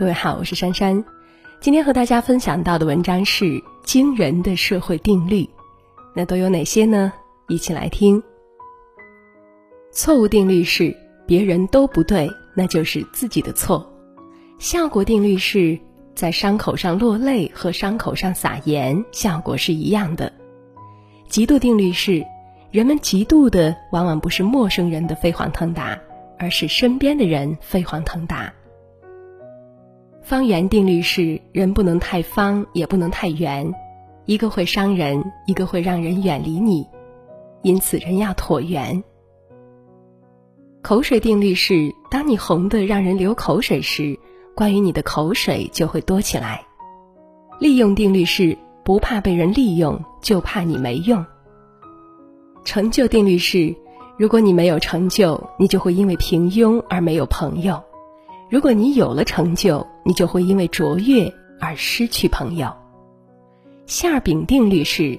各位好，我是珊珊。今天和大家分享到的文章是惊人的社会定律，那都有哪些呢？一起来听。错误定律是别人都不对，那就是自己的错。效果定律是在伤口上落泪和伤口上撒盐，效果是一样的。嫉妒定律是人们嫉妒的往往不是陌生人的飞黄腾达，而是身边的人飞黄腾达。方圆定律是人不能太方，也不能太圆，一个会伤人，一个会让人远离你，因此人要椭圆。口水定律是，当你红的让人流口水时，关于你的口水就会多起来。利用定律是，不怕被人利用，就怕你没用。成就定律是，如果你没有成就，你就会因为平庸而没有朋友。如果你有了成就，你就会因为卓越而失去朋友。馅饼定律是：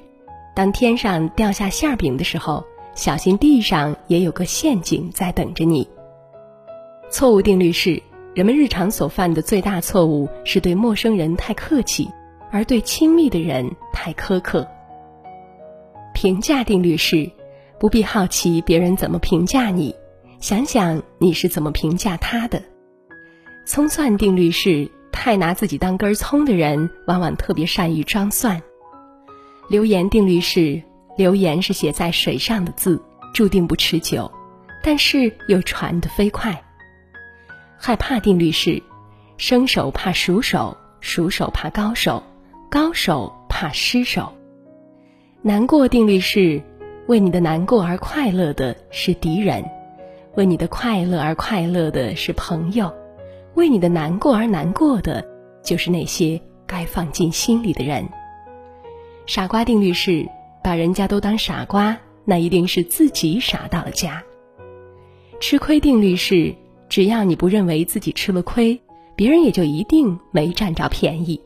当天上掉下馅饼的时候，小心地上也有个陷阱在等着你。错误定律是：人们日常所犯的最大错误是对陌生人太客气，而对亲密的人太苛刻。评价定律是：不必好奇别人怎么评价你，想想你是怎么评价他的。葱蒜定律是：太拿自己当根葱的人，往往特别善于装蒜。流言定律是：流言是写在水上的字，注定不持久，但是又传得飞快。害怕定律是：生手怕熟手，熟手怕高手，高手怕失手。难过定律是：为你的难过而快乐的是敌人，为你的快乐而快乐的是朋友。为你的难过而难过的，就是那些该放进心里的人。傻瓜定律是：把人家都当傻瓜，那一定是自己傻到了家。吃亏定律是：只要你不认为自己吃了亏，别人也就一定没占着便宜。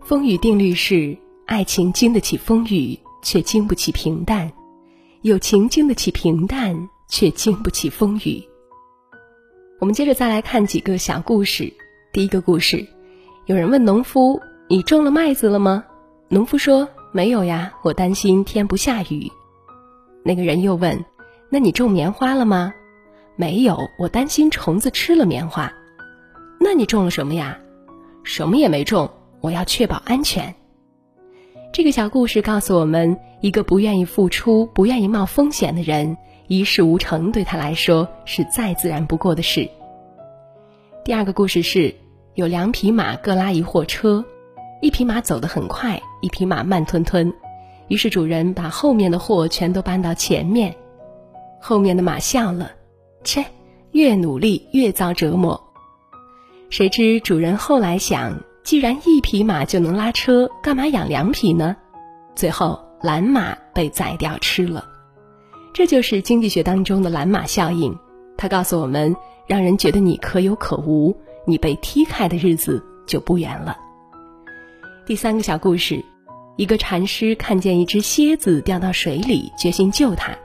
风雨定律是：爱情经得起风雨，却经不起平淡；友情经得起平淡，却经不起风雨。我们接着再来看几个小故事。第一个故事，有人问农夫：“你种了麦子了吗？”农夫说：“没有呀，我担心天不下雨。”那个人又问：“那你种棉花了吗？”“没有，我担心虫子吃了棉花。”“那你种了什么呀？”“什么也没种，我要确保安全。”这个小故事告诉我们，一个不愿意付出、不愿意冒风险的人。一事无成对他来说是再自然不过的事。第二个故事是，有两匹马各拉一货车，一匹马走得很快，一匹马慢吞吞。于是主人把后面的货全都搬到前面，后面的马笑了，切，越努力越遭折磨。谁知主人后来想，既然一匹马就能拉车，干嘛养两匹呢？最后蓝马被宰掉吃了。这就是经济学当中的蓝马效应，它告诉我们，让人觉得你可有可无，你被踢开的日子就不远了。第三个小故事，一个禅师看见一只蝎子掉到水里，决心救它，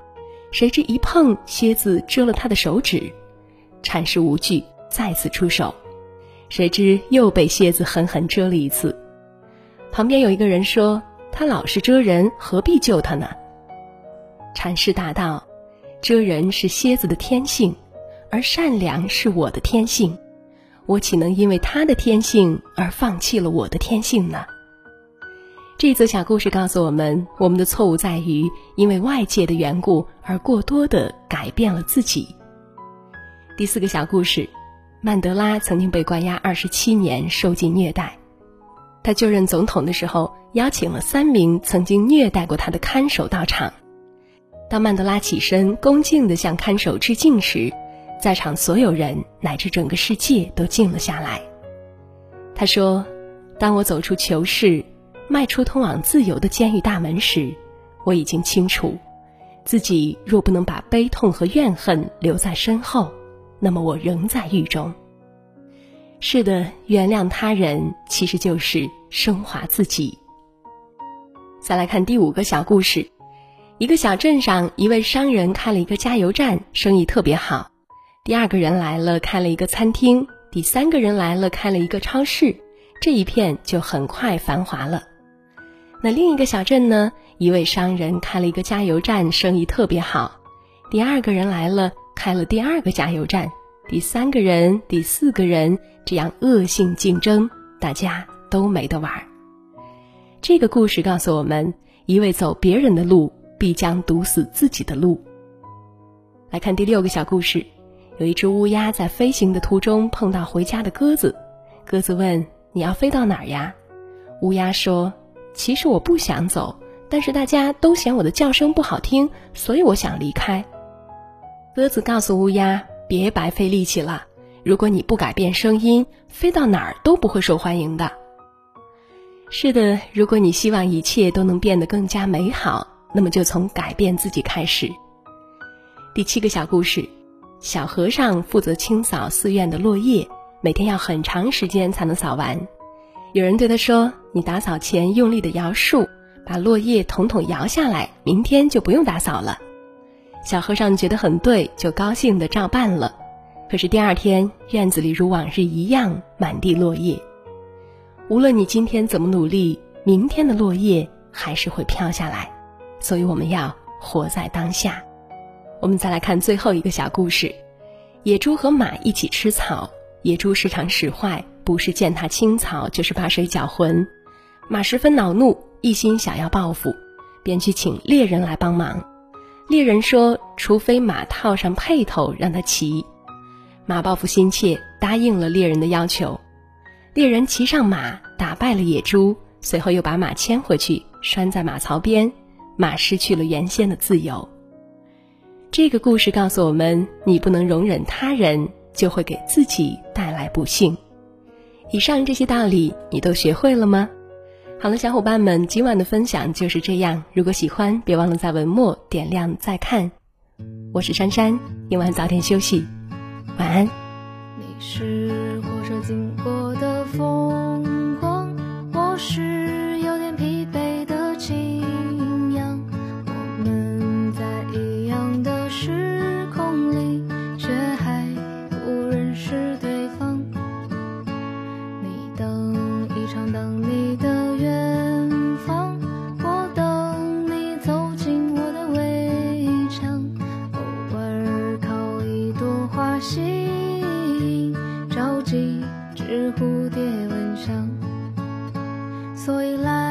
谁知一碰，蝎子蛰了他的手指，禅师无惧，再次出手，谁知又被蝎子狠狠蛰了一次。旁边有一个人说：“他老是蛰人，何必救他呢？”禅师答道：“遮人是蝎子的天性，而善良是我的天性，我岂能因为他的天性而放弃了我的天性呢？”这则小故事告诉我们，我们的错误在于因为外界的缘故而过多的改变了自己。第四个小故事，曼德拉曾经被关押二十七年，受尽虐待。他就任总统的时候，邀请了三名曾经虐待过他的看守到场。当曼德拉起身恭敬地向看守致敬时，在场所有人乃至整个世界都静了下来。他说：“当我走出囚室，迈出通往自由的监狱大门时，我已经清楚，自己若不能把悲痛和怨恨留在身后，那么我仍在狱中。是的，原谅他人其实就是升华自己。”再来看第五个小故事。一个小镇上，一位商人开了一个加油站，生意特别好。第二个人来了，开了一个餐厅，第三个人来了，开了一个超市，这一片就很快繁华了。那另一个小镇呢？一位商人开了一个加油站，生意特别好。第二个人来了，开了第二个加油站。第三个人、第四个人，这样恶性竞争，大家都没得玩。这个故事告诉我们：一味走别人的路，必将堵死自己的路。来看第六个小故事。有一只乌鸦在飞行的途中碰到回家的鸽子，鸽子问：“你要飞到哪儿呀？”乌鸦说：“其实我不想走，但是大家都嫌我的叫声不好听，所以我想离开。”鸽子告诉乌鸦：“别白费力气了，如果你不改变声音，飞到哪儿都不会受欢迎的。”是的，如果你希望一切都能变得更加美好，那么就从改变自己开始。第七个小故事。小和尚负责清扫寺院的落叶，每天要很长时间才能扫完。有人对他说：“你打扫前用力的摇树，把落叶统统摇下来，明天就不用打扫了。”小和尚觉得很对，就高兴的照办了。可是第二天，院子里如往日一样满地落叶。无论你今天怎么努力，明天的落叶还是会飘下来。所以我们要活在当下。我们再来看最后一个小故事：野猪和马一起吃草，野猪时常使坏，不是践踏青草，就是把水搅浑。马十分恼怒，一心想要报复，便去请猎人来帮忙。猎人说：“除非马套上辔头让他骑。”马报复心切，答应了猎人的要求。猎人骑上马，打败了野猪，随后又把马牵回去，拴在马槽边，马失去了原先的自由。这个故事告诉我们：你不能容忍他人，就会给自己带来不幸。以上这些道理你都学会了吗？好了，小伙伴们，今晚的分享就是这样。如果喜欢，别忘了在文末点亮再看。我是珊珊，今晚早点休息，晚安。你是火车经过的风所以啦